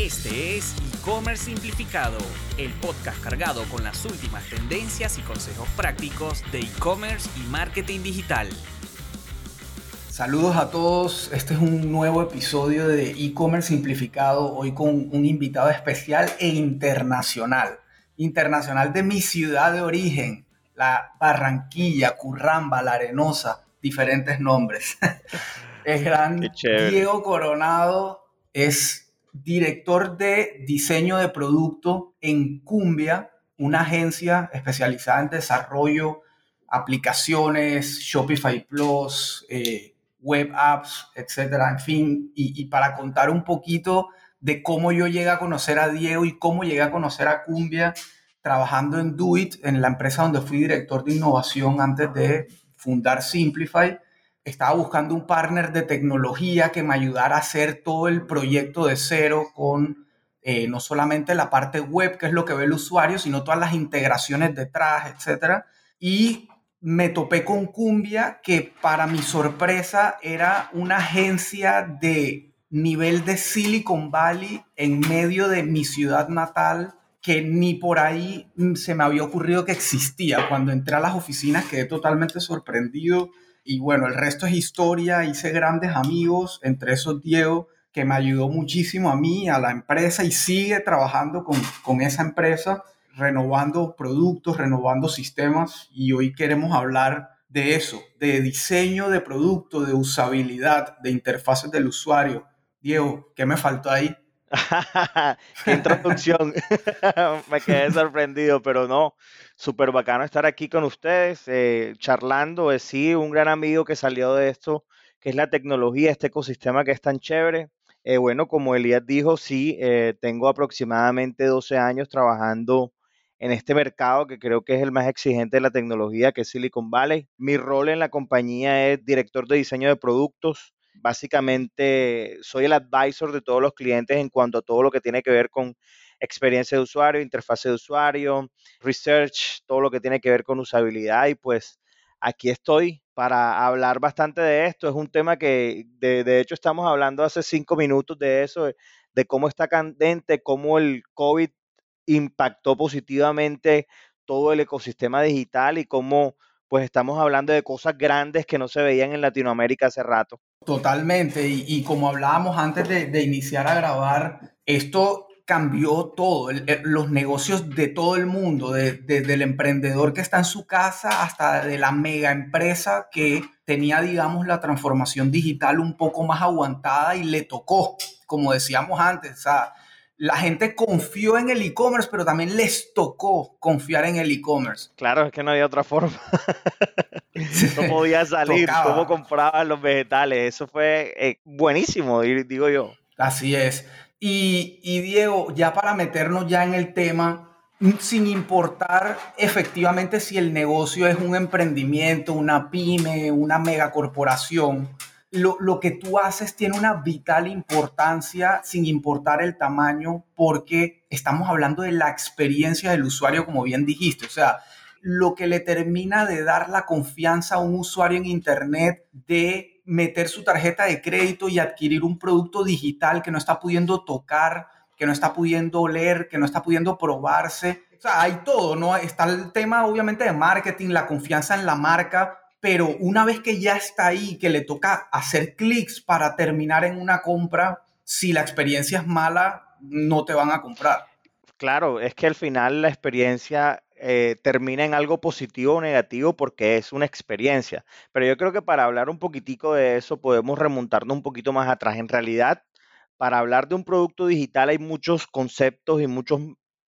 Este es e-commerce simplificado, el podcast cargado con las últimas tendencias y consejos prácticos de e-commerce y marketing digital. Saludos a todos, este es un nuevo episodio de e-commerce simplificado, hoy con un invitado especial e internacional, internacional de mi ciudad de origen, la Barranquilla, Curramba, La Arenosa, diferentes nombres. El gran Diego Coronado es director de diseño de producto en Cumbia, una agencia especializada en desarrollo, aplicaciones, Shopify Plus, eh, web apps, etcétera. En fin, y, y, para contar un poquito de cómo yo llegué a conocer a Diego y cómo llegué a conocer a Cumbia trabajando en Doit, en la empresa donde fui director de innovación antes de fundar Simplify estaba buscando un partner de tecnología que me ayudara a hacer todo el proyecto de cero con eh, no solamente la parte web, que es lo que ve el usuario, sino todas las integraciones detrás, etc. Y me topé con Cumbia, que para mi sorpresa era una agencia de nivel de Silicon Valley en medio de mi ciudad natal que ni por ahí se me había ocurrido que existía. Cuando entré a las oficinas quedé totalmente sorprendido y bueno, el resto es historia, hice grandes amigos, entre esos Diego, que me ayudó muchísimo a mí, a la empresa y sigue trabajando con, con esa empresa, renovando productos, renovando sistemas y hoy queremos hablar de eso, de diseño de producto, de usabilidad, de interfaces del usuario. Diego, ¿qué me faltó ahí? Qué introducción. Me quedé sorprendido, pero no, súper bacano estar aquí con ustedes, eh, charlando. Es sí, un gran amigo que salió de esto, que es la tecnología, este ecosistema que es tan chévere. Eh, bueno, como Elías dijo, sí, eh, tengo aproximadamente 12 años trabajando en este mercado que creo que es el más exigente de la tecnología, que es Silicon Valley. Mi rol en la compañía es director de diseño de productos, Básicamente soy el advisor de todos los clientes en cuanto a todo lo que tiene que ver con experiencia de usuario, interfaz de usuario, research, todo lo que tiene que ver con usabilidad y pues aquí estoy para hablar bastante de esto. Es un tema que de, hecho estamos hablando hace cinco minutos de eso, de, de cómo está candente, cómo el COVID impactó positivamente todo el ecosistema digital y cómo pues estamos hablando de cosas grandes que no se veían en Latinoamérica hace rato. Totalmente, y, como hablábamos antes de, iniciar a grabar, esto cambió todo, los negocios de todo el mundo, desde el emprendedor que está en su casa hasta de la mega empresa que tenía, digamos, la transformación digital un poco más aguantada y le tocó, como decíamos antes, o sea, la gente confió en el e-commerce, pero también les tocó confiar en el e-commerce. Claro, es que no había otra forma. no podía salir, cómo compraban los vegetales. Eso fue eh, buenísimo, digo yo. Así es. Y, y Diego, ya para meternos ya en el tema, sin importar efectivamente si el negocio es un emprendimiento, una pyme, una megacorporación, lo, que tú haces tiene una vital importancia sin importar el tamaño porque estamos hablando de la experiencia del usuario, como bien dijiste. O sea, lo que le termina de dar la confianza a un usuario en Internet de meter su tarjeta de crédito y adquirir un producto digital que no está pudiendo tocar, que no está pudiendo leer, que no está pudiendo probarse. O sea, hay todo, ¿no? Está el tema obviamente de marketing, la confianza en la marca, pero una vez que ya está ahí, que le toca hacer clics para terminar en una compra, si la experiencia es mala, no te van a comprar. Claro, es que al final la experiencia eh, termina en algo positivo o negativo porque es una experiencia. Pero yo creo que para hablar un poquitico de eso podemos remontarnos un poquito más atrás. En realidad, para hablar de un producto digital hay muchos conceptos y muchos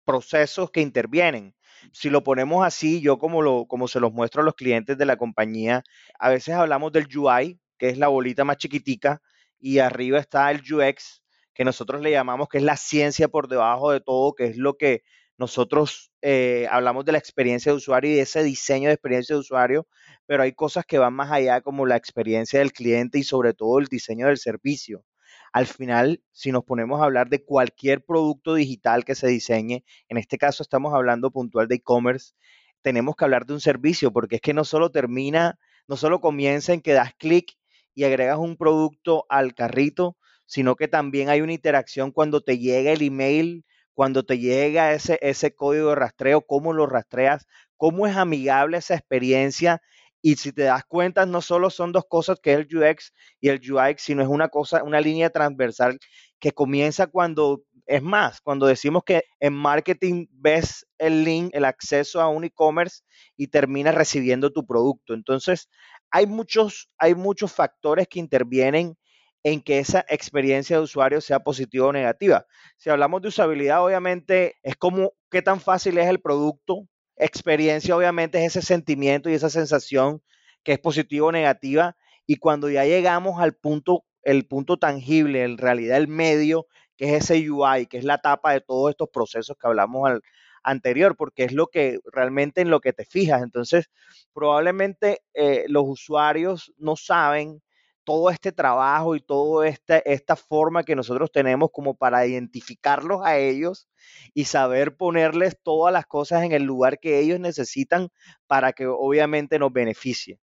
procesos que intervienen si lo ponemos así, yo como, lo, como se los muestro a los clientes de la compañía, a veces hablamos del UI, que es la bolita más chiquitica, y arriba está el UX, que nosotros le llamamos que es la ciencia por debajo de todo, que es lo que nosotros eh, hablamos de la experiencia de usuario y de ese diseño de experiencia de usuario, pero hay cosas que van más allá como la experiencia del cliente y sobre todo el diseño del servicio. Al final, si nos ponemos a hablar de cualquier producto digital que se diseñe, en este caso estamos hablando puntual de e-commerce, tenemos que hablar de un servicio, porque es que no solo termina, no solo comienza en que das clic y agregas un producto al carrito, sino que también hay una interacción cuando te llega el email, cuando te llega ese, ese código de rastreo, cómo lo rastreas, cómo es amigable esa experiencia. Y si te das cuenta, no solo son dos cosas que es el UX y el UI, sino es una cosa, una línea transversal que comienza cuando es más, cuando decimos que en marketing ves el link, el acceso a un e-commerce y terminas recibiendo tu producto. Entonces, hay muchos, hay muchos factores que intervienen en que esa experiencia de usuario sea positiva o negativa. Si hablamos de usabilidad, obviamente es como qué tan fácil es el producto. Experiencia, obviamente, es ese sentimiento y esa sensación que es positiva o negativa. Y cuando ya llegamos al punto, el punto tangible, en realidad el medio, que es ese UI, que es la tapa de todos estos procesos que hablamos al anterior, porque es lo que realmente en lo que te fijas. Entonces, probablemente eh, los usuarios no saben todo este trabajo y toda esta, esta forma que nosotros tenemos como para identificarlos a ellos y saber ponerles todas las cosas en el lugar que ellos necesitan para que obviamente nos beneficie.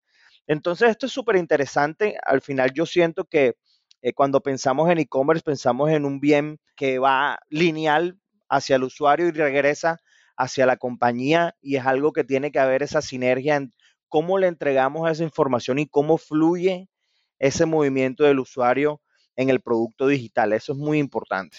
Entonces, esto es súper interesante. Al final yo siento que eh, cuando pensamos en e-commerce, pensamos en un bien que va lineal hacia el usuario y regresa hacia la compañía y es algo que tiene que haber esa sinergia en cómo le entregamos esa información y cómo fluye ese movimiento del usuario en el producto digital. Eso es muy importante.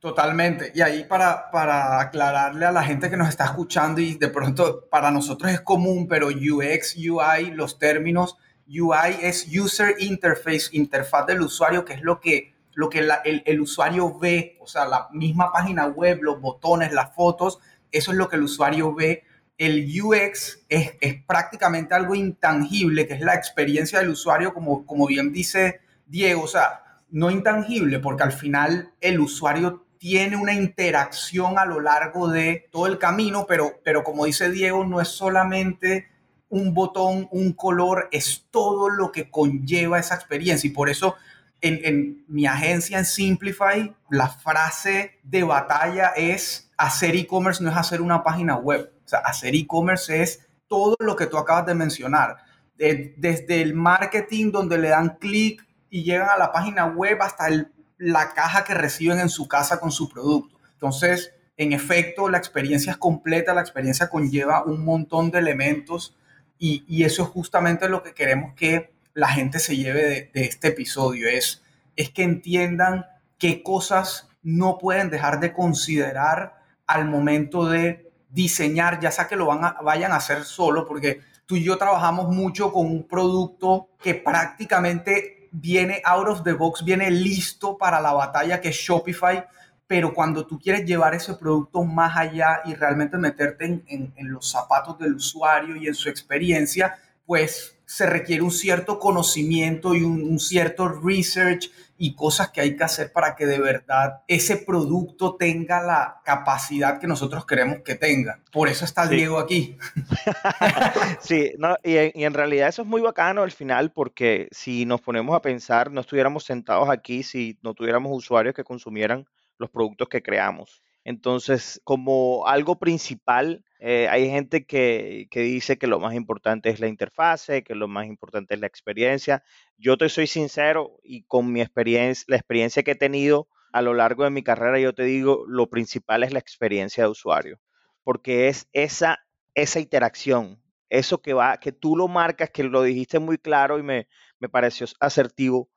Totalmente. Y ahí para, para aclararle a la gente que nos está escuchando y de pronto para nosotros es común, pero UX, UI, los términos UI es User Interface, interfaz del usuario, que es lo que, lo que el, el, usuario ve, o sea, la misma página web, los botones, las fotos, eso es lo que el usuario ve. El UX es, es prácticamente algo intangible, que es la experiencia del usuario, como, como bien dice Diego, o sea, no intangible, porque al final el usuario tiene una interacción a lo largo de todo el camino, pero, pero como dice Diego, no es solamente un botón, un color, es todo lo que conlleva esa experiencia. Y por eso en, mi agencia, en Simplify, la frase de batalla es hacer e-commerce no es hacer una página web. O sea, hacer e-commerce es todo lo que tú acabas de mencionar. desde el marketing donde le dan clic y llegan a la página web hasta la caja que reciben en su casa con su producto. Entonces, en efecto, la experiencia es completa, la experiencia conlleva un montón de elementos y, eso es justamente lo que queremos que la gente se lleve de, este episodio, es, es que entiendan qué cosas no pueden dejar de considerar al momento de diseñar, ya sea que lo van a, vayan a hacer solo, porque tú y yo trabajamos mucho con un producto que prácticamente viene out of the box, viene listo para la batalla que es Shopify, pero cuando tú quieres llevar ese producto más allá y realmente meterte en, los zapatos del usuario y en su experiencia, pues se requiere un cierto conocimiento y un, cierto research y cosas que hay que hacer para que de verdad ese producto tenga la capacidad que nosotros queremos que tenga. Por eso está Diego aquí. sí, y, y, en realidad eso es muy bacano al final porque si nos ponemos a pensar, no estuviéramos sentados aquí si no tuviéramos usuarios que consumieran los productos que creamos. Entonces, como algo principal, eh, hay gente que, dice que lo más importante es la interfase, que lo más importante es la experiencia. Yo te soy sincero y con mi experiencia, la experiencia que he tenido a lo largo de mi carrera, yo te digo, lo principal es la experiencia de usuario, porque es esa, esa interacción, eso que va, que tú lo marcas, que lo dijiste muy claro y me, me pareció asertivo,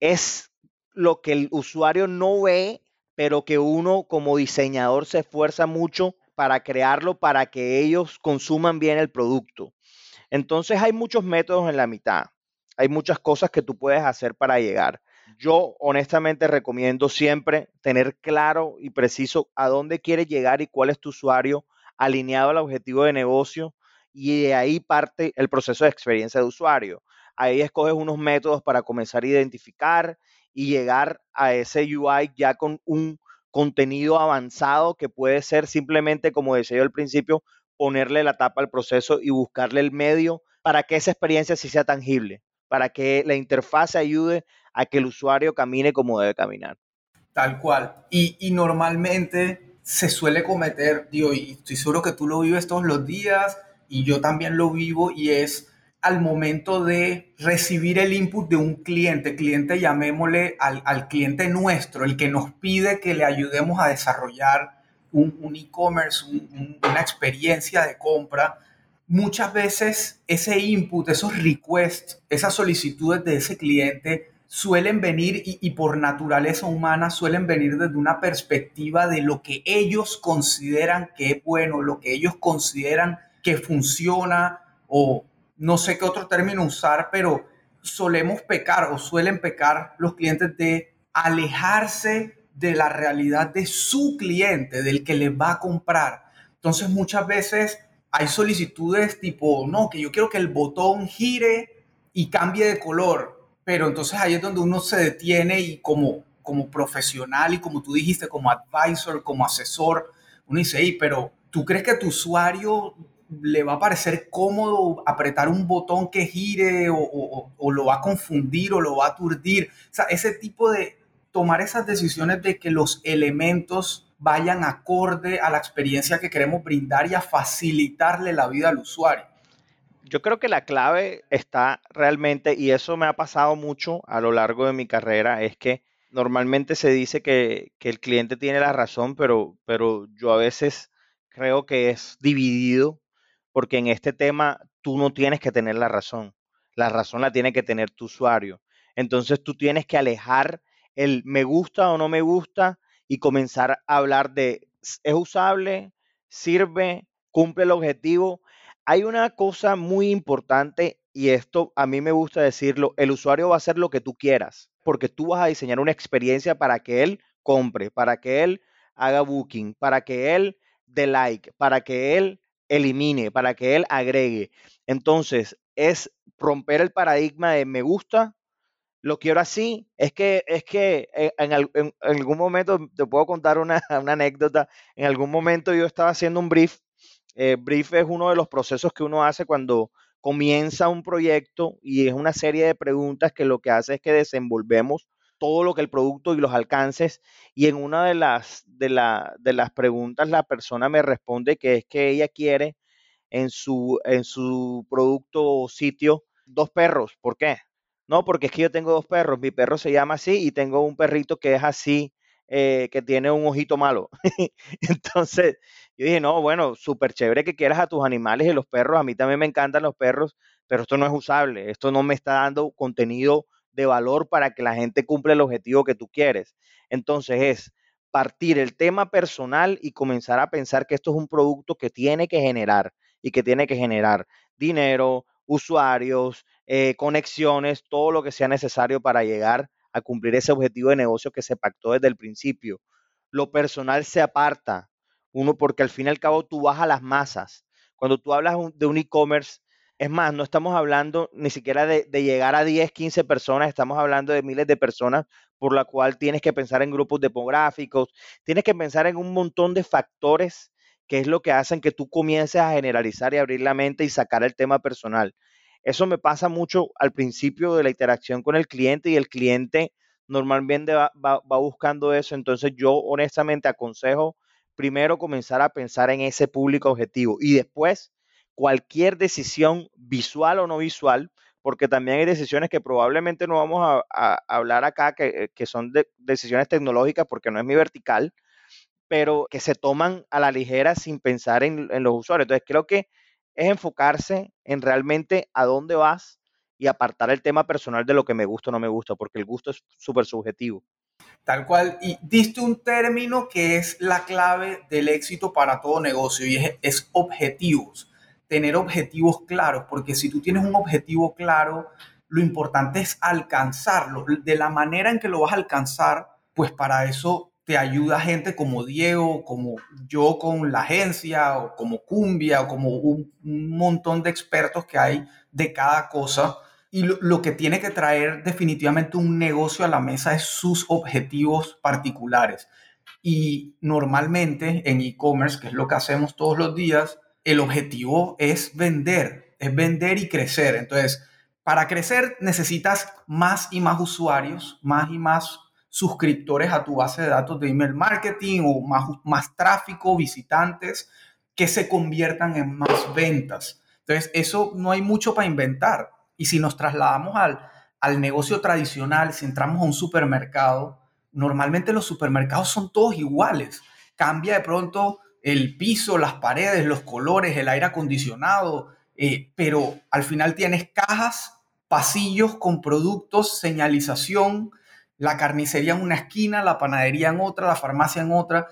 es lo que el usuario no ve pero que uno como diseñador se esfuerza mucho para crearlo para que ellos consuman bien el producto. Entonces hay muchos métodos en la mitad. Hay muchas cosas que tú puedes hacer para llegar. Yo honestamente recomiendo siempre tener claro y preciso a dónde quieres llegar y cuál es tu usuario alineado al objetivo de negocio y de ahí parte el proceso de experiencia de usuario. Ahí escoges unos métodos para comenzar a identificar y llegar a ese UI ya con un contenido avanzado que puede ser simplemente, como decía yo al principio, ponerle la tapa al proceso y buscarle el medio para que esa experiencia sí sea tangible, para que la interfaz ayude a que el usuario camine como debe caminar. Tal cual. Y, y normalmente se suele cometer, digo, y estoy seguro que tú lo vives todos los días y yo también lo vivo, y es al momento de recibir el input de un cliente, cliente llamémosle al, al cliente nuestro, el que nos pide que le ayudemos a desarrollar un e-commerce, una experiencia de compra, muchas veces ese input, esos requests, esas solicitudes de ese cliente suelen venir y, y, por naturaleza humana suelen venir desde una perspectiva de lo que ellos consideran que es bueno, lo que ellos consideran que funciona o no sé qué otro término usar, pero solemos pecar o suelen pecar los clientes de alejarse de la realidad de su cliente, del que les va a comprar. Entonces muchas veces hay solicitudes tipo, no, que yo quiero que el botón gire y cambie de color, pero entonces ahí es donde uno se detiene y como, como profesional y como tú dijiste, como advisor, como asesor, uno dice, hey, pero ¿tú crees que tu usuario le va a parecer cómodo apretar un botón que gire o, o, lo va a confundir o lo va a aturdir? O sea, ese tipo de tomar esas decisiones de que los elementos vayan acorde a la experiencia que queremos brindar y a facilitarle la vida al usuario. Yo creo que la clave está realmente, y eso me ha pasado mucho a lo largo de mi carrera, es que normalmente se dice que, que el cliente tiene la razón, pero, pero yo a veces creo que es dividido porque en este tema tú no tienes que tener la razón. La razón la tiene que tener tu usuario. Entonces tú tienes que alejar el me gusta o no me gusta y comenzar a hablar de es usable, sirve, cumple el objetivo. Hay una cosa muy importante y esto a mí me gusta decirlo, el usuario va a hacer lo que tú quieras, porque tú vas a diseñar una experiencia para que él compre, para que él haga booking, para que él dé like, para que él elimine, para que él agregue. Entonces, es romper el paradigma de me gusta, lo quiero así. Es que, es que eh, en, algún momento, te puedo contar una, anécdota, en algún momento yo estaba haciendo un brief. Eh, brief es uno de los procesos que uno hace cuando comienza un proyecto y es una serie de preguntas que lo que hace es que desenvolvemos todo lo que el producto y los alcances. Y en una de las, de, la, de las preguntas la persona me responde que es que ella quiere en su, en su producto o sitio dos perros. ¿Por qué? No, porque es que yo tengo dos perros. Mi perro se llama así y tengo un perrito que es así, eh, que tiene un ojito malo. Entonces, yo dije, no, bueno, súper chévere que quieras a tus animales y los perros. A mí también me encantan los perros, pero esto no es usable. Esto no me está dando contenido de valor para que la gente cumpla el objetivo que tú quieres. Entonces es partir el tema personal y comenzar a pensar que esto es un producto que tiene que generar y que tiene que generar dinero, usuarios, eh, conexiones, todo lo que sea necesario para llegar a cumplir ese objetivo de negocio que se pactó desde el principio. Lo personal se aparta, uno porque al fin y al cabo tú vas a las masas. Cuando tú hablas de un e-commerce, es más, no estamos hablando ni siquiera de, llegar a 10, 15 personas, estamos hablando de miles de personas, por la cual tienes que pensar en grupos demográficos, tienes que pensar en un montón de factores que es lo que hacen que tú comiences a generalizar y abrir la mente y sacar el tema personal. Eso me pasa mucho al principio de la interacción con el cliente y el cliente normalmente va, va buscando eso. Entonces yo honestamente aconsejo primero comenzar a pensar en ese público objetivo y después cualquier decisión visual o no visual, porque también hay decisiones que probablemente no vamos a, hablar acá, que, son decisiones tecnológicas, porque no es mi vertical, pero que se toman a la ligera sin pensar en, los usuarios. Entonces, creo que es enfocarse en realmente a dónde vas y apartar el tema personal de lo que me gusta o no me gusta, porque el gusto es súper subjetivo. Tal cual, y diste un término que es la clave del éxito para todo negocio y es objetivos tener objetivos claros, porque si tú tienes un objetivo claro, lo importante es alcanzarlo. De la manera en que lo vas a alcanzar, pues para eso te ayuda gente como Diego, como yo con la agencia, o como Cumbia, o como un, montón de expertos que hay de cada cosa. Y lo, lo, que tiene que traer definitivamente un negocio a la mesa es sus objetivos particulares. Y normalmente en e-commerce, que es lo que hacemos todos los días, el objetivo es vender, es vender y crecer. Entonces, para crecer necesitas más y más usuarios, más y más suscriptores a tu base de datos de email marketing o más, más tráfico, visitantes que se conviertan en más ventas. Entonces, eso no hay mucho para inventar. Y si nos trasladamos al, al negocio tradicional, si entramos a un supermercado, normalmente los supermercados son todos iguales. Cambia de pronto el piso, las paredes, los colores, el aire acondicionado, eh, pero al final tienes cajas, pasillos con productos, señalización, la carnicería en una esquina, la panadería en otra, la farmacia en otra,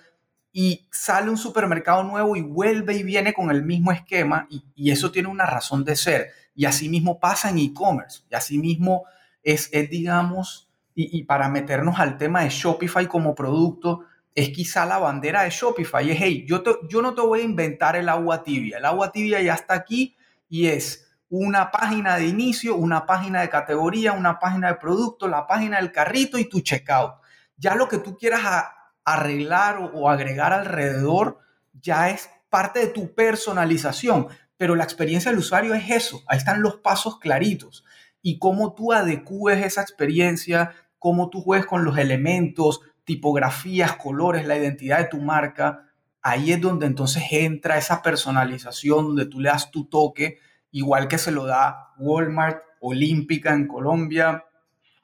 y sale un supermercado nuevo y vuelve y viene con el mismo esquema, y, eso tiene una razón de ser. Y así mismo pasa en e-commerce, y así mismo es, digamos, y, y para meternos al tema de Shopify como producto, es quizá la bandera de Shopify. Es, hey, yo, yo no te voy a inventar el agua tibia. El agua tibia ya está aquí y es una página de inicio, una página de categoría, una página de producto, la página del carrito y tu checkout. Ya lo que tú quieras arreglar o, agregar alrededor ya es parte de tu personalización. Pero la experiencia del usuario es eso. Ahí están los pasos claritos. Y cómo tú adecues esa experiencia, cómo tú juegues con los elementos, tipografías, colores, la identidad de tu marca, ahí es donde entonces entra esa personalización, donde tú le das tu toque, igual que se lo da Walmart, Olímpica en Colombia,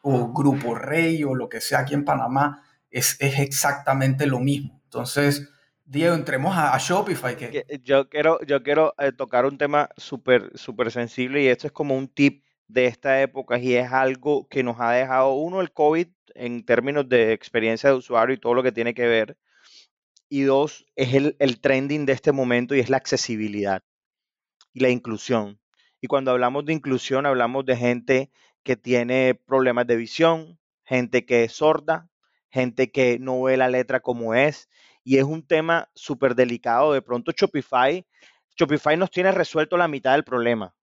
o Grupo Rey, o lo que sea aquí en Panamá, es, es exactamente lo mismo. Entonces, Diego, entremos a, Shopify. Que... Yo quiero, yo quiero eh, tocar un tema súper súper sensible y esto es como un tip de esta época y es algo que nos ha dejado, uno, el COVID en términos de experiencia de usuario y todo lo que tiene que ver. Y dos, es el, el trending de este momento y es la accesibilidad y la inclusión. Y cuando hablamos de inclusión, hablamos de gente que tiene problemas de visión, gente que es sorda, gente que no ve la letra como es. Y es un tema súper delicado. De pronto Shopify, Shopify nos tiene resuelto la mitad del problema,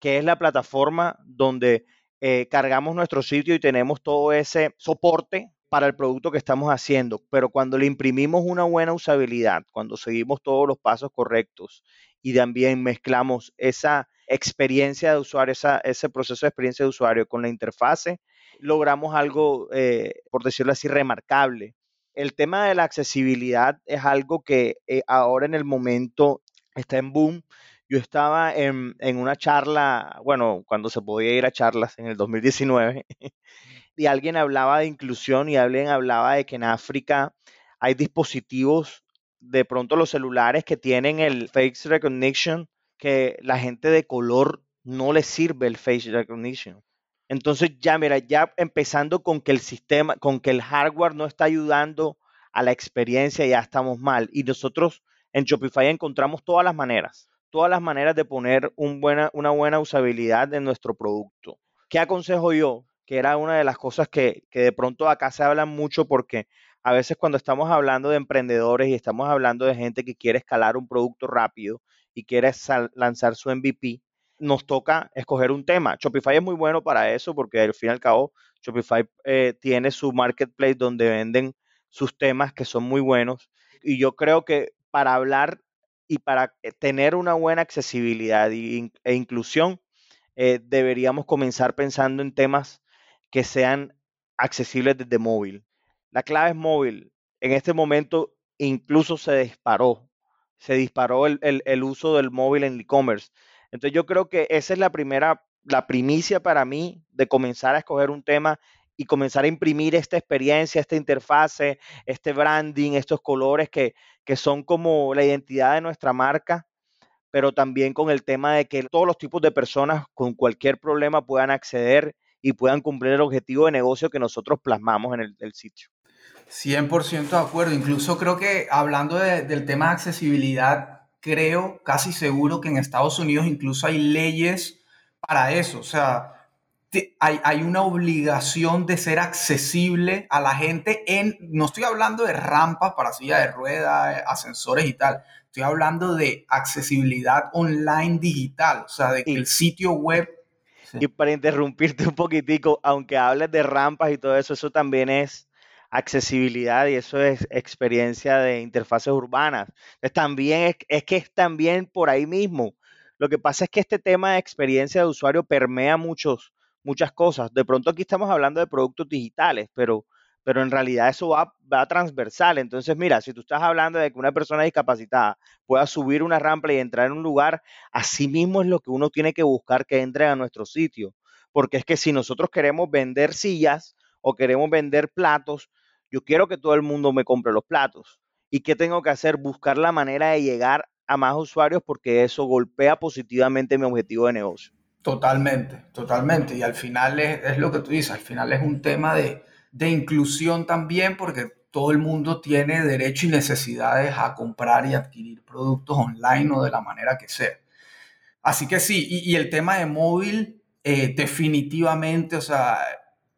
que es la plataforma donde eh, cargamos nuestro sitio y tenemos todo ese soporte para el producto que estamos haciendo, pero cuando le imprimimos una buena usabilidad, cuando seguimos todos los pasos correctos y también mezclamos esa experiencia de usuario, ese proceso de experiencia de usuario con la interfase, logramos algo, eh, por decirlo así, remarcable. El tema de la accesibilidad es algo que eh, ahora en el momento está en boom yo estaba en, una charla, bueno, cuando se podía ir a charlas en el 2019, y alguien hablaba de inclusión y alguien hablaba de que en África hay dispositivos, de pronto los celulares que tienen el face recognition, que la gente de color no le sirve el face recognition. Entonces ya, mira, ya empezando con que el sistema, con que el hardware no está ayudando a la experiencia, ya estamos mal. Y nosotros en Shopify encontramos todas las maneras todas las maneras de poner una buena usabilidad en nuestro producto. ¿Qué aconsejo yo? Que era una de las cosas que, de pronto acá se hablan mucho porque a veces cuando estamos hablando de emprendedores y estamos hablando de gente que quiere escalar un producto rápido y quiere lanzar su MVP, nos toca escoger un tema. Shopify es muy bueno para eso porque al fin y al cabo Shopify eh, tiene su marketplace donde venden sus temas que son muy buenos. Y yo creo que para hablar y para eh, tener una buena accesibilidad e inclusión, eh, deberíamos comenzar pensando en temas que sean accesibles desde móvil. La clave es móvil. En este momento incluso se disparó, se disparó el, el uso del móvil en e-commerce. Entonces yo creo que esa es la primera, la primicia para mí de comenzar a escoger un tema y comenzar a imprimir esta experiencia, esta interfase, este branding, estos colores que, que son como la identidad de nuestra marca, pero también con el tema de que todos los tipos de personas con cualquier problema puedan acceder y puedan cumplir el objetivo de negocio que nosotros plasmamos en el, sitio. 100% de acuerdo. Incluso creo que hablando del tema de accesibilidad, creo casi seguro que en Estados Unidos incluso hay leyes para eso. O sea, hay, una obligación de ser accesible a la gente en, no estoy hablando de rampas para silla de ruedas, ascensores y tal, estoy hablando de accesibilidad online digital, o sea, de que el sitio web... Y para interrumpirte un poquitico, aunque hables de rampas y todo eso, eso también es accesibilidad y eso es experiencia de interfaces urbanas. Es también es, es que es también por ahí mismo. Lo que pasa es que este tema de experiencia de usuario permea muchos, muchas cosas. De pronto aquí estamos hablando de productos digitales, pero, pero en realidad eso va, va transversal. Entonces, mira, si tú estás hablando de que una persona discapacitada pueda subir una rampa y entrar en un lugar, así mismo es lo que uno tiene que buscar que entre a nuestro sitio. Porque es que si nosotros queremos vender sillas o queremos vender platos, yo quiero que todo el mundo me compre los platos. ¿Y qué tengo que hacer? Buscar la manera de llegar a más usuarios porque eso golpea positivamente mi objetivo de negocio. Totalmente, totalmente. Y al final es, es lo que tú dices, al final es un tema de, de inclusión también porque todo el mundo tiene derecho y necesidades a comprar y adquirir productos online o de la manera que sea. Así que sí, y, el tema de móvil, eh, definitivamente, o sea,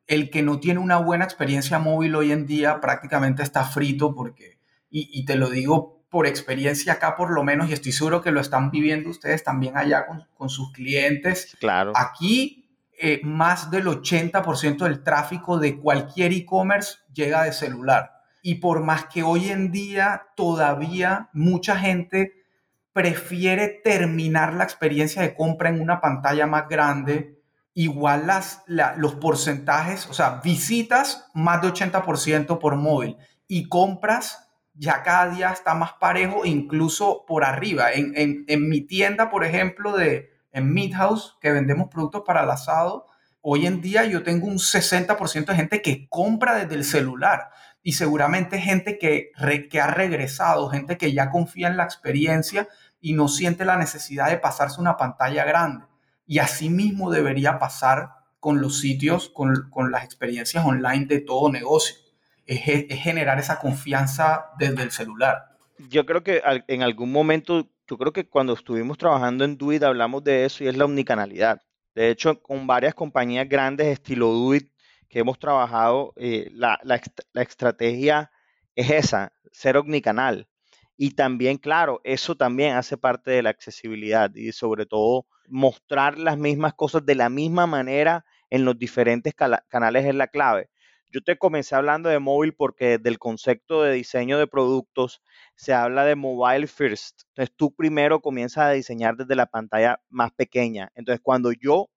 el que no tiene una buena experiencia móvil hoy en día prácticamente está frito porque, y, y te lo digo por experiencia acá por lo menos, y estoy seguro que lo están viviendo ustedes también allá con, con sus clientes. Claro. Aquí eh, más del 80% del tráfico de cualquier e-commerce llega de celular. Y por más que hoy en día todavía mucha gente prefiere terminar la experiencia de compra en una pantalla más grande, igual las, los porcentajes, o sea, visitas más de 80% por móvil y compras ya cada día está más parejo, incluso por arriba. En, en, mi tienda, por ejemplo, de en Midhouse, que vendemos productos para el asado, hoy en día yo tengo un 60% de gente que compra desde el celular y seguramente gente que, que ha regresado, gente que ya confía en la experiencia y no siente la necesidad de pasarse una pantalla grande. Y así mismo debería pasar con los sitios, con, con las experiencias online de todo negocio es, generar esa confianza desde el celular. Yo creo que en algún momento, yo creo que cuando estuvimos trabajando en Duit hablamos de eso y es la omnicanalidad. De hecho, con varias compañías grandes estilo Duit que hemos trabajado, eh, la, la, la estrategia es esa, ser omnicanal. Y también, claro, eso también hace parte de la accesibilidad y sobre todo mostrar las mismas cosas de la misma manera en los diferentes canales es la clave. Yo te comencé hablando de móvil porque del concepto de diseño de productos se habla de mobile first. Entonces tú primero comienzas a diseñar desde la pantalla más pequeña. Entonces cuando yo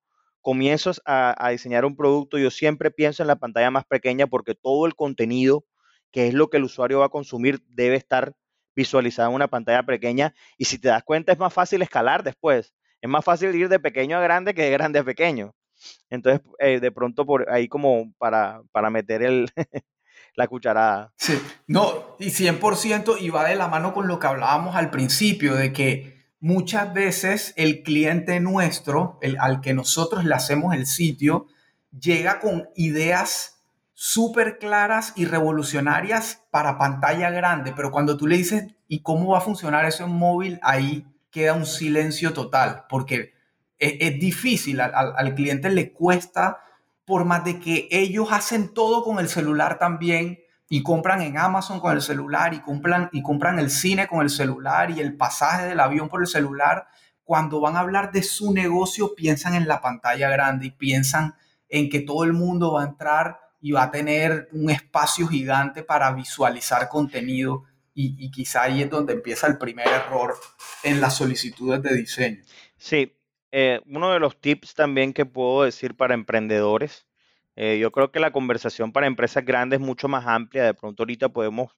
comienzo a, diseñar un producto, yo siempre pienso en la pantalla más pequeña porque todo el contenido, que es lo que el usuario va a consumir, debe estar visualizado en una pantalla pequeña. Y si te das cuenta, es más fácil escalar después. Es más fácil ir de pequeño a grande que de grande a pequeño. Entonces, eh, de pronto por ahí como para, para meter el, la cucharada. Sí, no, y 100% y va de la mano con lo que hablábamos al principio, de que muchas veces el cliente nuestro, el, al que nosotros le hacemos el sitio, llega con ideas súper claras y revolucionarias para pantalla grande, pero cuando tú le dices, ¿y cómo va a funcionar eso en móvil? Ahí queda un silencio total, porque es, difícil, al, cliente le cuesta, por más de que ellos hacen todo con el celular también y compran en Amazon con el celular y compran, y compran el cine con el celular y el pasaje del avión por el celular, cuando van a hablar de su negocio piensan en la pantalla grande y piensan en que todo el mundo va a entrar y va a tener un espacio gigante para visualizar contenido y, y, quizá ahí es donde empieza el primer error en las solicitudes de diseño. Sí, eh, uno de los tips también que puedo decir para emprendedores, eh, yo creo que la conversación para empresas grandes es mucho más amplia, de pronto ahorita podemos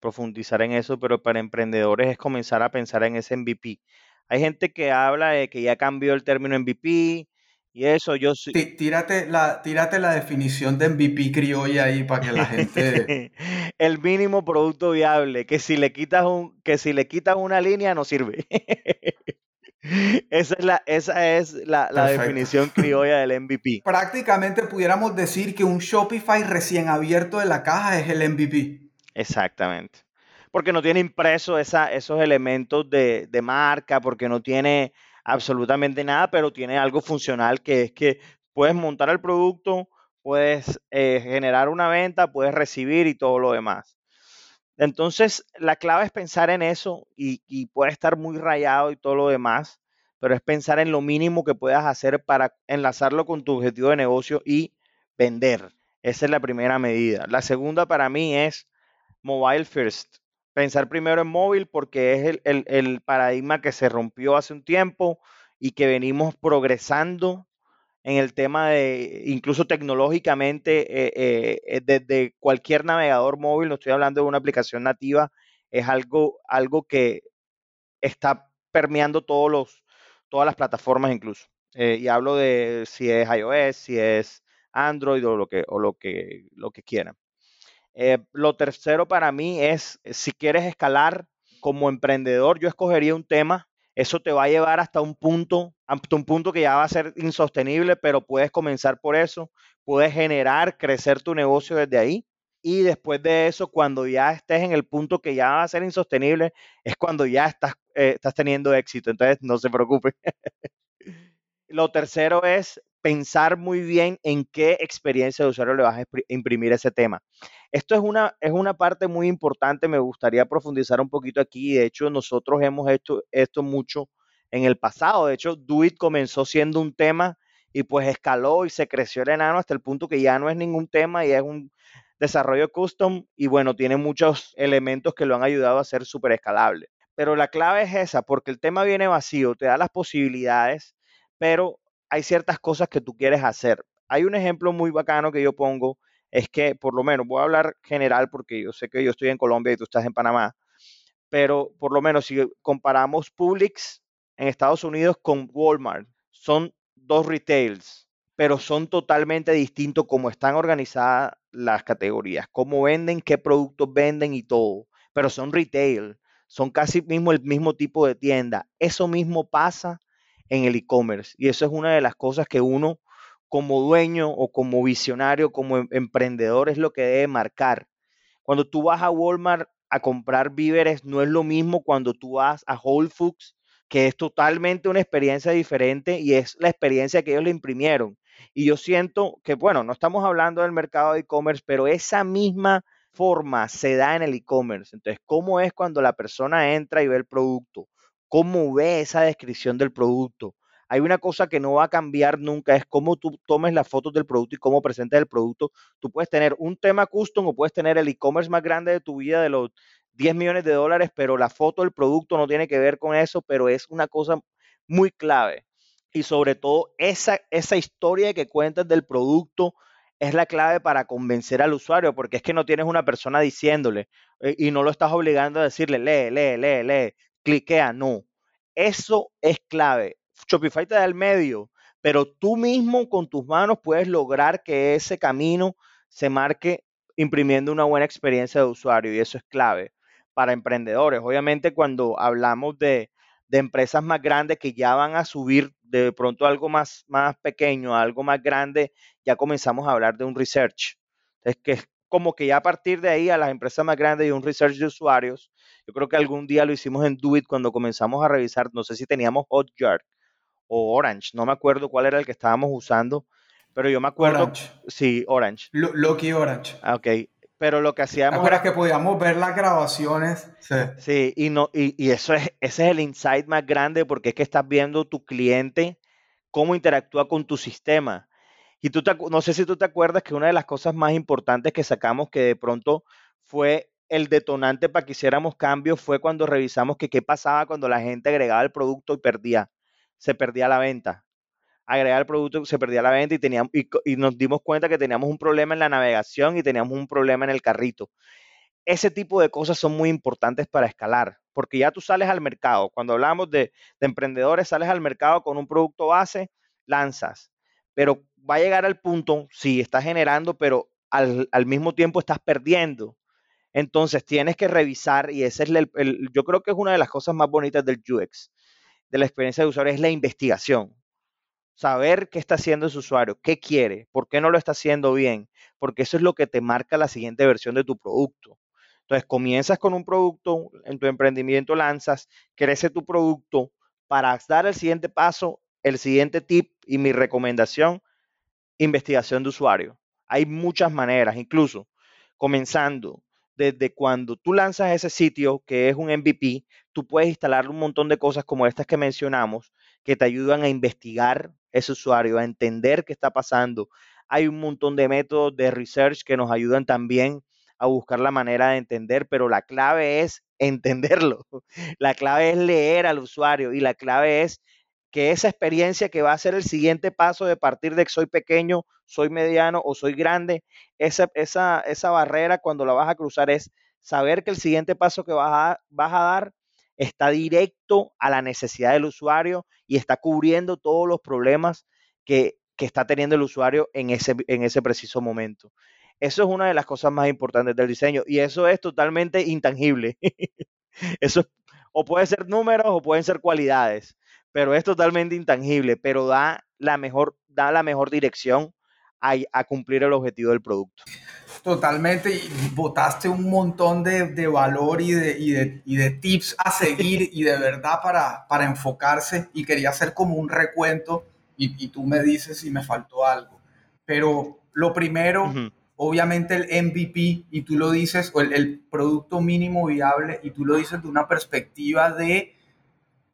profundizar en eso, pero para emprendedores es comenzar a pensar en ese MVP. Hay gente que habla de que ya cambió el término MVP y eso yo sí. Tírate la, tírate la definición de MVP criolla ahí para que la gente... el mínimo producto viable, que si le quitas un, que si le quitas una línea no sirve. Esa es la, esa es la, definición criolla del MVP. Prácticamente pudiéramos decir que un Shopify recién abierto de la caja es el MVP. Exactamente. Porque no tiene impreso esa, esos elementos de, marca, porque no tiene absolutamente nada, pero tiene algo funcional que es que puedes montar el producto, puedes eh, generar una venta, puedes recibir y todo lo demás. Entonces, la clave es pensar en eso y, puede estar muy rayado y todo lo demás, pero es pensar en lo mínimo que puedas hacer para enlazarlo con tu objetivo de negocio y vender. Esa es la primera medida. La segunda para mí es mobile first. Pensar primero en móvil porque es el, paradigma que se rompió hace un tiempo y que venimos progresando en el tema de, incluso tecnológicamente, eh, eh, desde cualquier navegador móvil, no estoy hablando de una aplicación nativa, es algo, algo que está permeando todos los, todas las plataformas incluso. y hablo de si es iOS, si es Android o lo que, o lo que, lo que quieran. lo tercero para mí es, si quieres escalar como emprendedor, yo escogería un tema eso te va a llevar hasta un punto, hasta un punto que ya va a ser insostenible, pero puedes comenzar por eso, puedes generar, crecer tu negocio desde ahí. Y después de eso, cuando ya estés en el punto que ya va a ser insostenible, es cuando ya estás, eh, estás teniendo éxito. Entonces, no se preocupe. Lo tercero es pensar muy bien en qué experiencia de usuario le vas a imprimir ese tema. Esto es una, es una parte muy importante, me gustaría profundizar un poquito aquí. De hecho, nosotros hemos hecho esto mucho en el pasado. De hecho, Do comenzó siendo un tema y pues escaló y se creció el enano hasta el punto que ya no es ningún tema y es un desarrollo custom y bueno, tiene muchos elementos que lo han ayudado a ser súper escalable. Pero la clave es esa, porque el tema viene vacío, te da las posibilidades, pero hay ciertas cosas que tú quieres hacer. Hay un ejemplo muy bacano que yo pongo, es que por lo menos, voy a hablar general porque yo sé que yo estoy en Colombia y tú estás en Panamá, pero por lo menos si comparamos Publix en Estados Unidos con Walmart, son dos retails, pero son totalmente distintos cómo están organizadas las categorías, cómo venden, qué productos venden y todo, pero son retail, son casi mismo el mismo tipo de tienda. Eso mismo pasa en el e-commerce. Y eso es una de las cosas que uno como dueño o como visionario, como em, emprendedor, es lo que debe marcar. Cuando tú vas a Walmart a comprar víveres, no es lo mismo cuando tú vas a Whole Foods, que es totalmente una experiencia diferente y es la experiencia que ellos le imprimieron. Y yo siento que, bueno, no estamos hablando del mercado de e-commerce, pero esa misma forma se da en el e-commerce. Entonces, ¿cómo es cuando la persona entra y ve el producto? Cómo ve esa descripción del producto. Hay una cosa que no va a cambiar nunca, es cómo tú tomes las fotos del producto y cómo presentes el producto. Tú puedes tener un tema custom o puedes tener el e-commerce más grande de tu vida de los 10 millones de dólares, pero la foto del producto no tiene que ver con eso, pero es una cosa muy clave. Y sobre todo, esa, esa historia que cuentas del producto es la clave para convencer al usuario, porque es que no tienes una persona diciéndole eh, y no lo estás obligando a decirle, lee, lee, lee, lee, cliquea, no. Eso es clave. Shopify te da el medio, pero tú mismo con tus manos puedes lograr que ese camino se marque imprimiendo una buena experiencia de usuario y eso es clave para emprendedores. Obviamente cuando hablamos de, empresas más grandes que ya van a subir de pronto algo más, más pequeño algo más grande, ya comenzamos a hablar de un research. Es que como que ya a partir de ahí a las empresas más grandes y un research de usuarios, yo creo que algún día lo hicimos en Doit cuando comenzamos a revisar, no sé si teníamos Hotjar o Orange, no me acuerdo cuál era el que estábamos usando, pero yo me acuerdo. Orange. Sí, Orange. Loki Orange. Ah, ok. Pero lo que hacíamos. era que podíamos ver las grabaciones. Sí. Sí, y, no, y, y eso es, ese es el insight más grande porque es que estás viendo tu cliente cómo interactúa con tu sistema. Y tú no sé si tú te acuerdas que una de las cosas más importantes que sacamos que de pronto fue el detonante para que hiciéramos cambios fue cuando revisamos que qué pasaba cuando la gente agregaba el producto y perdía, se perdía la venta. Agregaba el producto, se perdía la venta y, teníamos, y nos dimos cuenta que teníamos un problema en la navegación y teníamos un problema en el carrito. Ese tipo de cosas son muy importantes para escalar, porque ya tú sales al mercado. Cuando hablamos de, de emprendedores, sales al mercado con un producto base, lanzas, pero va a llegar al punto, sí, estás generando, pero al, mismo tiempo estás perdiendo. Entonces tienes que revisar, y ese es el, yo creo que es una de las cosas más bonitas del UX, de la experiencia de usuario, es la investigación. Saber qué está haciendo ese usuario, qué quiere, por qué no lo está haciendo bien, porque eso es lo que te marca la siguiente versión de tu producto. Entonces comienzas con un producto, en tu emprendimiento lanzas, crece tu producto para dar el siguiente paso, el siguiente tip y mi recomendación investigación de usuario. Hay muchas maneras, incluso comenzando desde cuando tú lanzas ese sitio que es un MVP, tú puedes instalar un montón de cosas como estas que mencionamos que te ayudan a investigar ese usuario, a entender qué está pasando. Hay un montón de métodos de research que nos ayudan también a buscar la manera de entender, pero la clave es entenderlo. La clave es leer al usuario y la clave es que esa experiencia que va a ser el siguiente paso de partir de que soy pequeño, soy mediano o soy grande, esa, esa, esa barrera cuando la vas a cruzar es saber que el siguiente paso que vas a, vas a dar está directo a la necesidad del usuario y está cubriendo todos los problemas que, que está teniendo el usuario en ese, en ese preciso momento. Eso es una de las cosas más importantes del diseño y eso es totalmente intangible. eso o puede ser números o pueden ser cualidades, pero es totalmente intangible, pero da la mejor, da la mejor dirección a, cumplir el objetivo del producto. Totalmente, y botaste un montón de, valor y de, y de, tips a seguir y de verdad para, para enfocarse y quería hacer como un recuento y, tú me dices si me faltó algo. Pero lo primero, obviamente el MVP y tú lo dices, o el, producto mínimo viable y tú lo dices de una perspectiva de,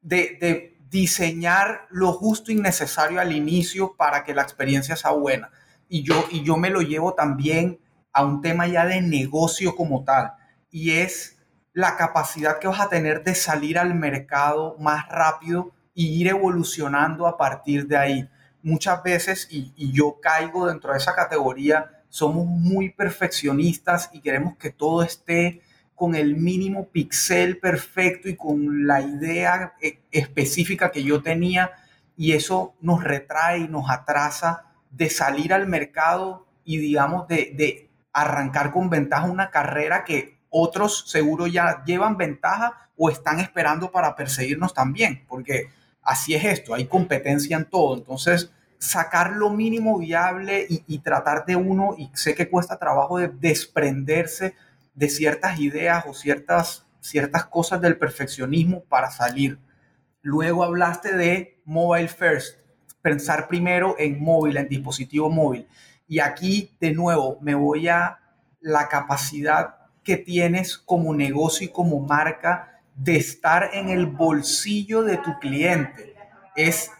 de, de diseñar lo justo y necesario al inicio para que la experiencia sea buena y yo, y yo me lo llevo también a un tema ya de negocio como tal, y es la capacidad que vas a tener de salir al mercado más rápido y ir evolucionando a partir de ahí. Muchas veces, y, y yo caigo dentro de esa categoría, somos muy perfeccionistas y queremos que todo esté con el mínimo pixel perfecto y con la idea eh, específica que yo tenía y eso nos retrae y nos atrasa de salir al mercado y digamos de, arrancar con ventaja una carrera que otros seguro ya llevan ventaja o están esperando para perseguirnos también, porque así es esto, hay competencia en todo. Entonces, sacar lo mínimo viable y, y, tratar de uno, y sé que cuesta trabajo de desprenderse de ciertas ideas o ciertas, ciertas cosas del perfeccionismo para salir. Luego hablaste de mobile first pensar primero en móvil, en dispositivo móvil. Y aquí, de nuevo, me voy a la capacidad que tienes como negocio y como marca de estar en el bolsillo de tu cliente. Es,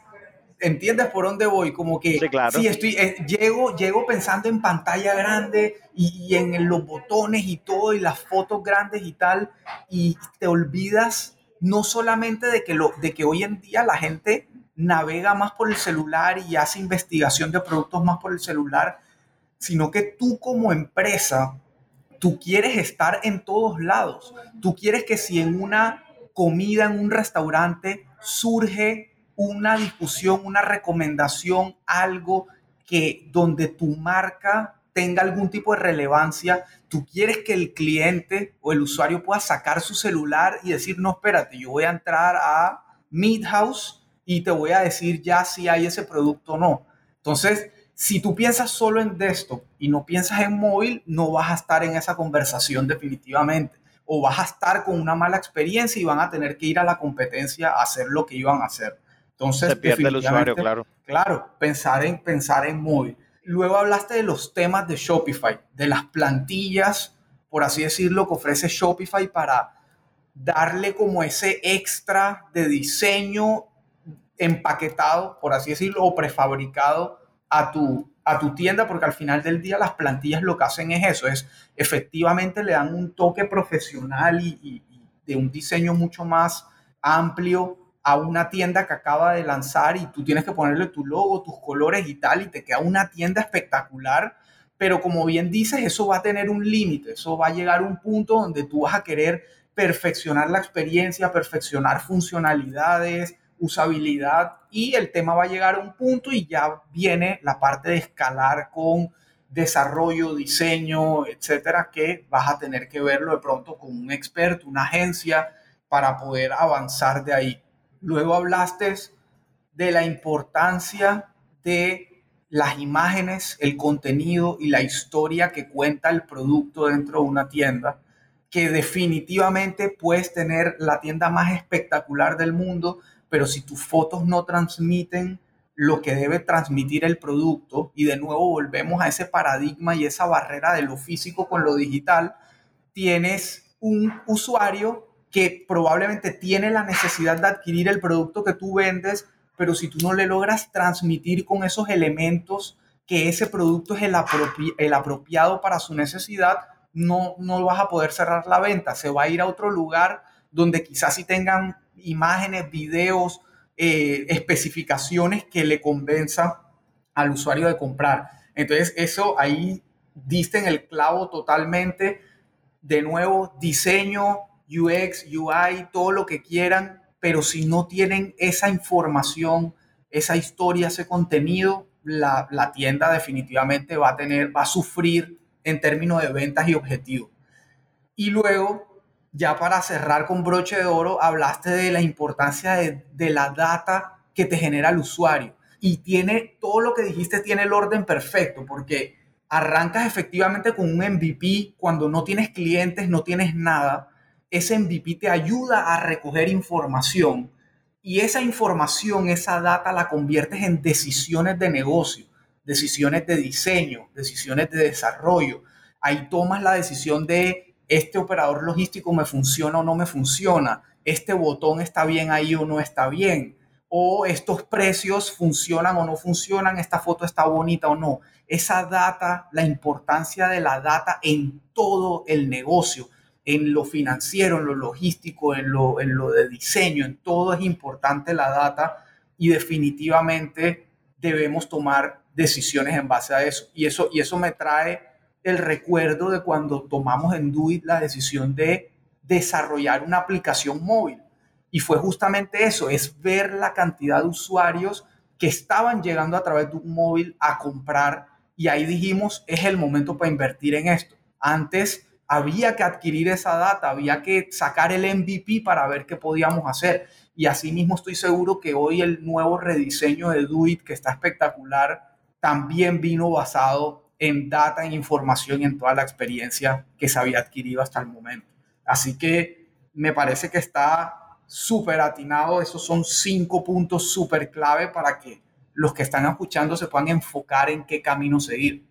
¿entiendes por dónde voy? Como que sí, estoy, eh, llego, llego pensando en pantalla grande y, y en los botones y todo y las fotos grandes y tal, y te olvidas no solamente de que, lo, de que hoy en día la gente navega más por el celular y hace investigación de productos más por el celular, sino que tú como empresa, tú quieres estar en todos lados. Tú quieres que si en una comida, en un restaurante, surge una discusión, una recomendación, algo que donde tu marca tenga algún tipo de relevancia, tú quieres que el cliente o el usuario pueda sacar su celular y decir, no, espérate, yo voy a entrar a Midhouse y te voy a decir ya si hay ese producto o no. Entonces, si tú piensas solo en desktop y no piensas en móvil, no vas a estar en esa conversación definitivamente. O vas a estar con una mala experiencia y van a tener que ir a la competencia a hacer lo que iban a hacer. Entonces, Se pierde el usuario, claro. Claro, pensar en, pensar en móvil. Luego hablaste de los temas de Shopify, de las plantillas, por así decirlo, que ofrece Shopify para darle como ese extra de diseño empaquetado, por así decirlo, o prefabricado a tu, a tu tienda, porque al final del día las plantillas lo que hacen es eso, es efectivamente le dan un toque profesional y, de un diseño mucho más amplio a una tienda que acaba de lanzar y tú tienes que ponerle tu logo, tus colores y tal, y te queda una tienda espectacular. Pero como bien dices, eso va a tener un límite, eso va a llegar a un punto donde tú vas a querer perfeccionar la experiencia, perfeccionar funcionalidades, usabilidad y el tema va a llegar a un punto y ya viene la parte de escalar con desarrollo, diseño, etcétera, que vas a tener que verlo de pronto con un experto, una agencia, para poder avanzar de ahí. Luego hablaste de la importancia de las imágenes, el contenido y la historia que cuenta el producto dentro de una tienda, que definitivamente puedes tener la tienda más espectacular del mundo, pero si tus fotos no transmiten lo que debe transmitir el producto, y de nuevo volvemos a ese paradigma y esa barrera de lo físico con lo digital, tienes un usuario que probablemente tiene la necesidad de adquirir el producto que tú vendes, pero si tú no le logras transmitir con esos elementos que ese producto es el, apropiado para su necesidad, no, no vas a poder cerrar la venta, se va a ir a otro lugar donde quizás sí tengan imágenes, videos, eh, especificaciones que le convenza al usuario de comprar. Entonces, eso ahí diste en el clavo totalmente. De nuevo, diseño, UX, UI, todo lo que quieran, pero si no tienen esa información, esa historia, ese contenido, la, tienda definitivamente va a tener, va a sufrir en términos de ventas y objetivos. Y luego, ya para cerrar con broche de oro, hablaste de la importancia de la data que te genera el usuario. Y tiene, todo lo que dijiste tiene el orden perfecto, porque arrancas efectivamente con un MVP cuando no tienes clientes, no tienes nada. Ese MVP te ayuda a recoger información y esa información, esa data la conviertes en decisiones de negocio, decisiones de diseño, decisiones de desarrollo. Ahí tomas la decisión de este operador logístico me funciona o no me funciona, este botón está bien ahí o no está bien, o estos precios funcionan o no funcionan, esta foto está bonita o no. Esa data, la importancia de la data en todo el negocio en lo financiero, en lo logístico, en lo, en lo de diseño, en todo es importante la data y definitivamente debemos tomar decisiones en base a eso. Y eso, y eso me trae el recuerdo de cuando tomamos en Duit la decisión de desarrollar una aplicación móvil. Y fue justamente eso, es ver la cantidad de usuarios que estaban llegando a través de un móvil a comprar y ahí dijimos, es el momento para invertir en esto. Antes había que adquirir esa data, había que sacar el MVP para ver qué podíamos hacer. Y asimismo estoy seguro que hoy el nuevo rediseño de Duit, que está espectacular, también vino basado en data, en información y en toda la experiencia que se había adquirido hasta el momento. Así que me parece que está súper atinado. Esos son cinco puntos súper clave para que los que están escuchando se puedan enfocar en qué camino seguir.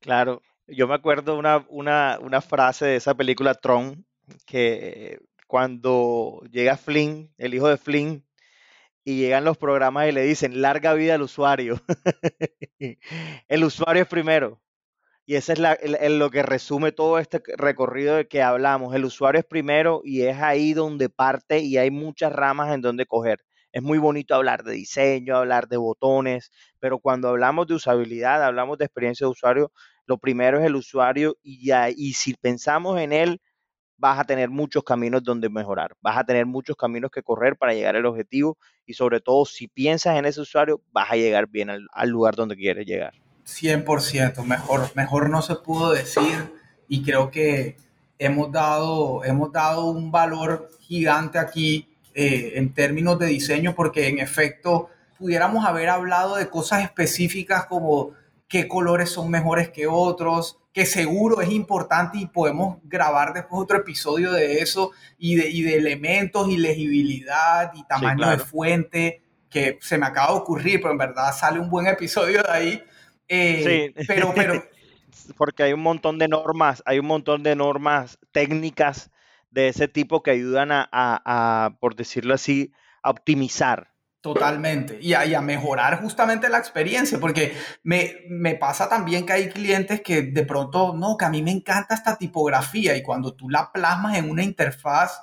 Claro, yo me acuerdo una, una, frase de esa película Tron, que cuando llega Flynn, el hijo de Flynn, y llegan los programas y le dicen, larga vida al usuario. el usuario es primero. Y eso es lo que resume todo este recorrido de que hablamos. El usuario es primero y es ahí donde parte y hay muchas ramas en donde coger. Es muy bonito hablar de diseño, hablar de botones, pero cuando hablamos de usabilidad, hablamos de experiencia de usuario, lo primero es el usuario y, y si pensamos en él, vas a tener muchos caminos donde mejorar, vas a tener muchos caminos que correr para llegar al objetivo y sobre todo si piensas en ese usuario, vas a llegar bien al, lugar donde quieres llegar. 100%, mejor, mejor no se pudo decir y creo que hemos dado, hemos dado un valor gigante aquí eh, en términos de diseño porque en efecto pudiéramos haber hablado de cosas específicas como qué colores son mejores que otros, que seguro es importante y podemos grabar después otro episodio de eso y de, de elementos y legibilidad y tamaño de fuente que se me acaba de ocurrir, pero en verdad sale un buen episodio de ahí. Eh, sí. Pero, pero... Porque hay un montón de normas, hay un montón de normas técnicas de ese tipo que ayudan a por decirlo así, a optimizar Totalmente. Y a, mejorar justamente la experiencia, porque me, me, pasa también que hay clientes que de pronto, no, que a mí me encanta esta tipografía y cuando tú la plasmas en una interfaz,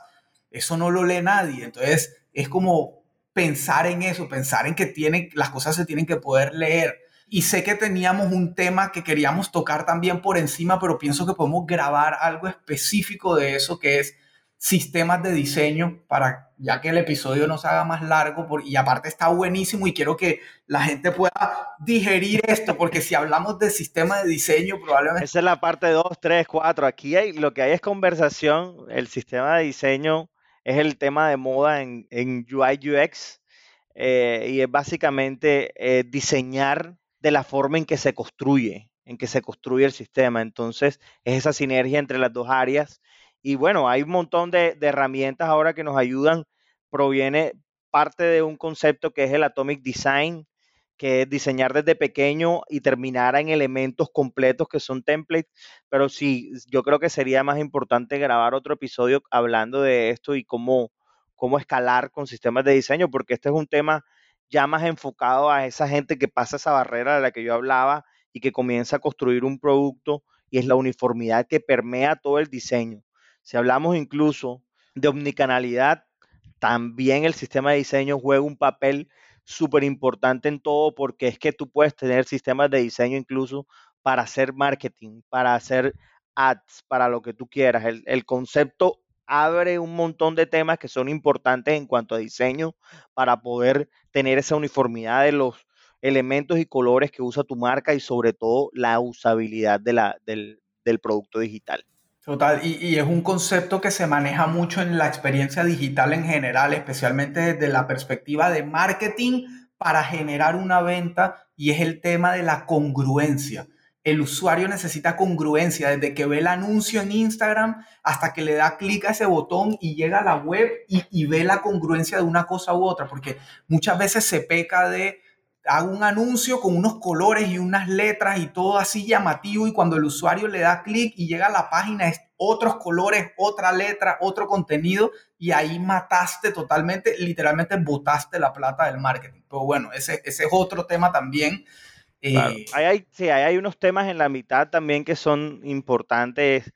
eso no lo lee nadie. Entonces, es como pensar en eso, pensar en que tiene, las cosas se tienen que poder leer. Y sé que teníamos un tema que queríamos tocar también por encima, pero pienso que podemos grabar algo específico de eso, que es sistemas de diseño para ya que el episodio no se haga más largo y aparte está buenísimo y quiero que la gente pueda digerir esto porque si hablamos de sistema de diseño probablemente... Esa es la parte 2, 3, 4. Aquí hay, lo que hay es conversación. El sistema de diseño es el tema de moda en, en UI UX eh, y es básicamente eh, diseñar de la forma en que se construye, en que se construye el sistema. Entonces es esa sinergia entre las dos áreas y bueno, hay un montón de, herramientas ahora que nos ayudan. Proviene parte de un concepto que es el Atomic Design, que es diseñar desde pequeño y terminar en elementos completos que son templates. Pero sí, yo creo que sería más importante grabar otro episodio hablando de esto y cómo, cómo escalar con sistemas de diseño, porque este es un tema ya más enfocado a esa gente que pasa esa barrera de la que yo hablaba y que comienza a construir un producto y es la uniformidad que permea todo el diseño. Si hablamos incluso de omnicanalidad, también el sistema de diseño juega un papel súper importante en todo porque es que tú puedes tener sistemas de diseño incluso para hacer marketing, para hacer ads, para lo que tú quieras. El, concepto abre un montón de temas que son importantes en cuanto a diseño para poder tener esa uniformidad de los elementos y colores que usa tu marca y sobre todo la usabilidad del producto digital. Total, y, y, es un concepto que se maneja mucho en la experiencia digital en general, especialmente desde la perspectiva de marketing para generar una venta, y es el tema de la congruencia. El usuario necesita congruencia desde que ve el anuncio en Instagram hasta que le da clic a ese botón y llega a la web y, y ve la congruencia de una cosa u otra, porque muchas veces se peca de hago un anuncio con unos colores y unas letras y todo así llamativo y cuando el usuario le da clic y llega a la página es otros colores, otra letra, otro contenido y ahí mataste totalmente, literalmente botaste la plata del marketing. Pero bueno, ese, ese es otro tema también. Eh, hay, sí, hay unos temas en la mitad también que son importantes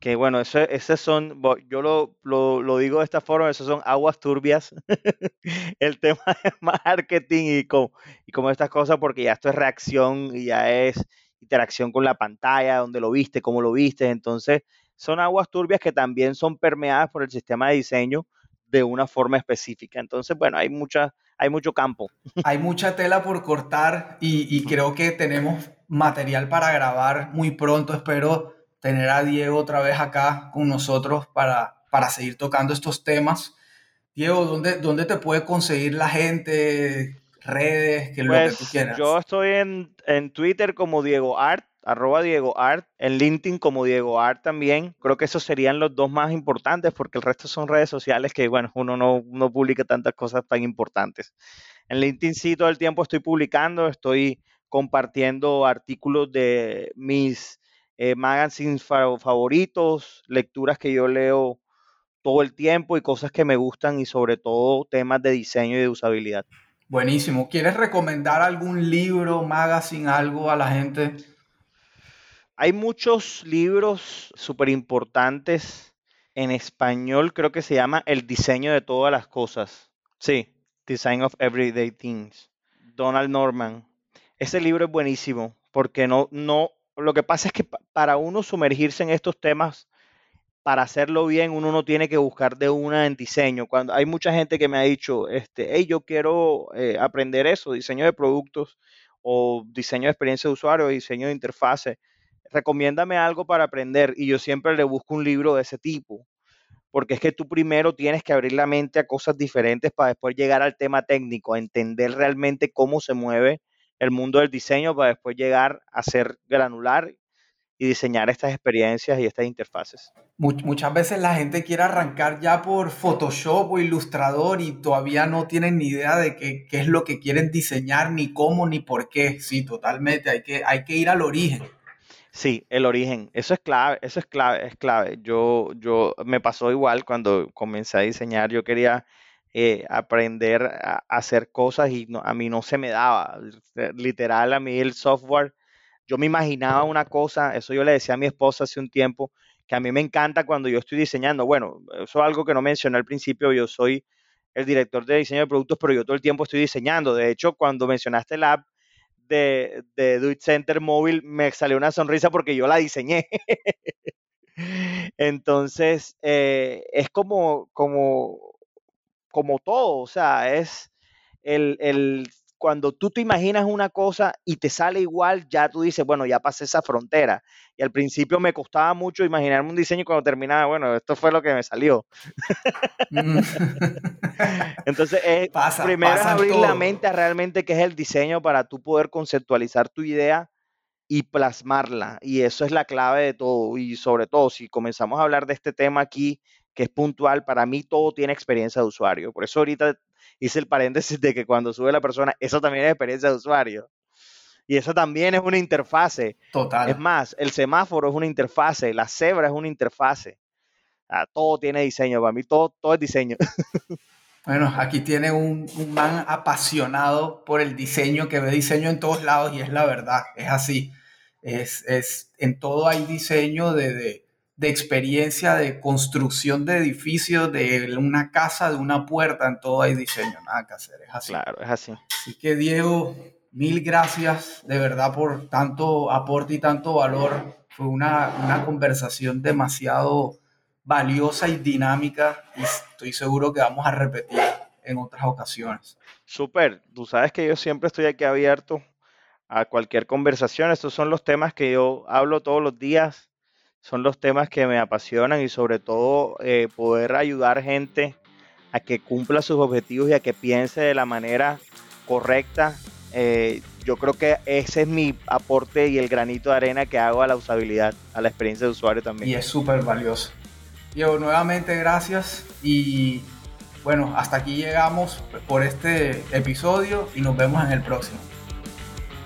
que bueno, eso, son, yo lo, lo, digo de esta forma, esos son aguas turbias, el tema de marketing y como, y como estas cosas, porque ya esto es reacción y ya es interacción con la pantalla, donde lo viste, cómo lo viste, entonces son aguas turbias que también son permeadas por el sistema de diseño de una forma específica. Entonces, bueno, hay mucha, hay mucho campo. Hay mucha tela por cortar y creo que tenemos material para grabar muy pronto, espero tener a Diego otra vez acá con nosotros para, para seguir tocando estos temas. Diego, ¿dónde, ¿dónde te puede conseguir la gente? Redes, que lo que tú Pues quieras. yo estoy en, en Twitter como Diego Art, arroba Diego Art, en LinkedIn como Diego Art también. Creo que esos serían los dos más importantes porque el resto son redes sociales que, bueno, uno no, no publica tantas cosas tan importantes. En LinkedIn sí todo el tiempo estoy publicando, estoy compartiendo artículos de mis eh, magazines fa- favoritos, lecturas que yo leo todo el tiempo y cosas que me gustan y sobre todo temas de diseño y de usabilidad. Buenísimo. ¿Quieres recomendar algún libro, magazine, algo a la gente? Hay muchos libros súper importantes en español, creo que se llama El diseño de todas las cosas. Sí, Design of Everyday Things. Donald Norman. Ese libro es buenísimo porque no, no, lo que pasa es que pa- para uno sumergirse en estos temas, para hacerlo bien, uno no tiene que buscar de una en diseño. Cuando hay mucha gente que me ha dicho, este, hey, yo quiero eh, aprender eso, diseño de productos o diseño de experiencia de usuario, diseño de interfase recomiéndame algo para aprender y yo siempre le busco un libro de ese tipo, porque es que tú primero tienes que abrir la mente a cosas diferentes para después llegar al tema técnico, a entender realmente cómo se mueve el mundo del diseño para después llegar a ser granular y diseñar estas experiencias y estas interfaces. Much- muchas veces la gente quiere arrancar ya por Photoshop o Illustrator y todavía no tienen ni idea de qué, qué es lo que quieren diseñar, ni cómo, ni por qué. Sí, totalmente. Hay que, hay que ir al origen. Sí, el origen, eso es clave, eso es clave, es clave. Yo, yo me pasó igual cuando comencé a diseñar, yo quería eh, aprender a, hacer cosas y no- a mí no se me daba. Literal, a mí el software, yo me imaginaba una cosa, eso yo le decía a mi esposa hace un tiempo, que a mí me encanta cuando yo estoy diseñando. Bueno, eso es algo que no mencioné al principio, yo soy el director de diseño de productos, pero yo todo el tiempo estoy diseñando. De hecho, cuando mencionaste el app, de, de Do Center móvil me salió una sonrisa porque yo la diseñé. Entonces, eh, es como, como, como todo, o sea, es el, el, cuando tú te imaginas una cosa y te sale igual, ya tú dices, bueno, ya pasé esa frontera. Y al principio me costaba mucho imaginarme un diseño y cuando terminaba, bueno, esto fue lo que me salió. Mm. Entonces, eh, Pasa, primero es pasa abrir la mente a realmente qué es el diseño para tú poder conceptualizar tu idea y plasmarla. Y eso es la clave de todo. Y sobre todo, si comenzamos a hablar de este tema aquí, que es puntual, para mí todo tiene experiencia de usuario. Por eso ahorita hice el paréntesis de que cuando sube la persona, eso también es experiencia de usuario. Y eso también es una interfase. Es Total. más, el semáforo es una interfase, la cebra es una interfase. Ah, todo tiene diseño, para mí todo, todo es diseño. Bueno, aquí tiene un, un man apasionado por el diseño, que ve diseño en todos lados y es la verdad, es así. Es, es, en todo hay diseño de, de, de experiencia de construcción de edificios, de una casa, de una puerta, en todo hay diseño, nada que hacer, es así. Claro, es así. Así que Diego, mil gracias de verdad por tanto aporte y tanto valor. Fue una, una conversación demasiado valiosa y dinámica y estoy seguro que vamos a repetir en otras ocasiones. Súper, tú sabes que yo siempre estoy aquí abierto a cualquier conversación. Estos son los temas que yo hablo todos los días, son los temas que me apasionan y sobre todo eh, poder ayudar gente a que cumpla sus objetivos y a que piense de la manera correcta. Eh, yo creo que ese es mi aporte y el granito de arena que hago a la usabilidad, a la experiencia de usuario también. Y es súper valioso. Diego, nuevamente gracias y bueno, hasta aquí llegamos por este episodio y nos vemos en el próximo.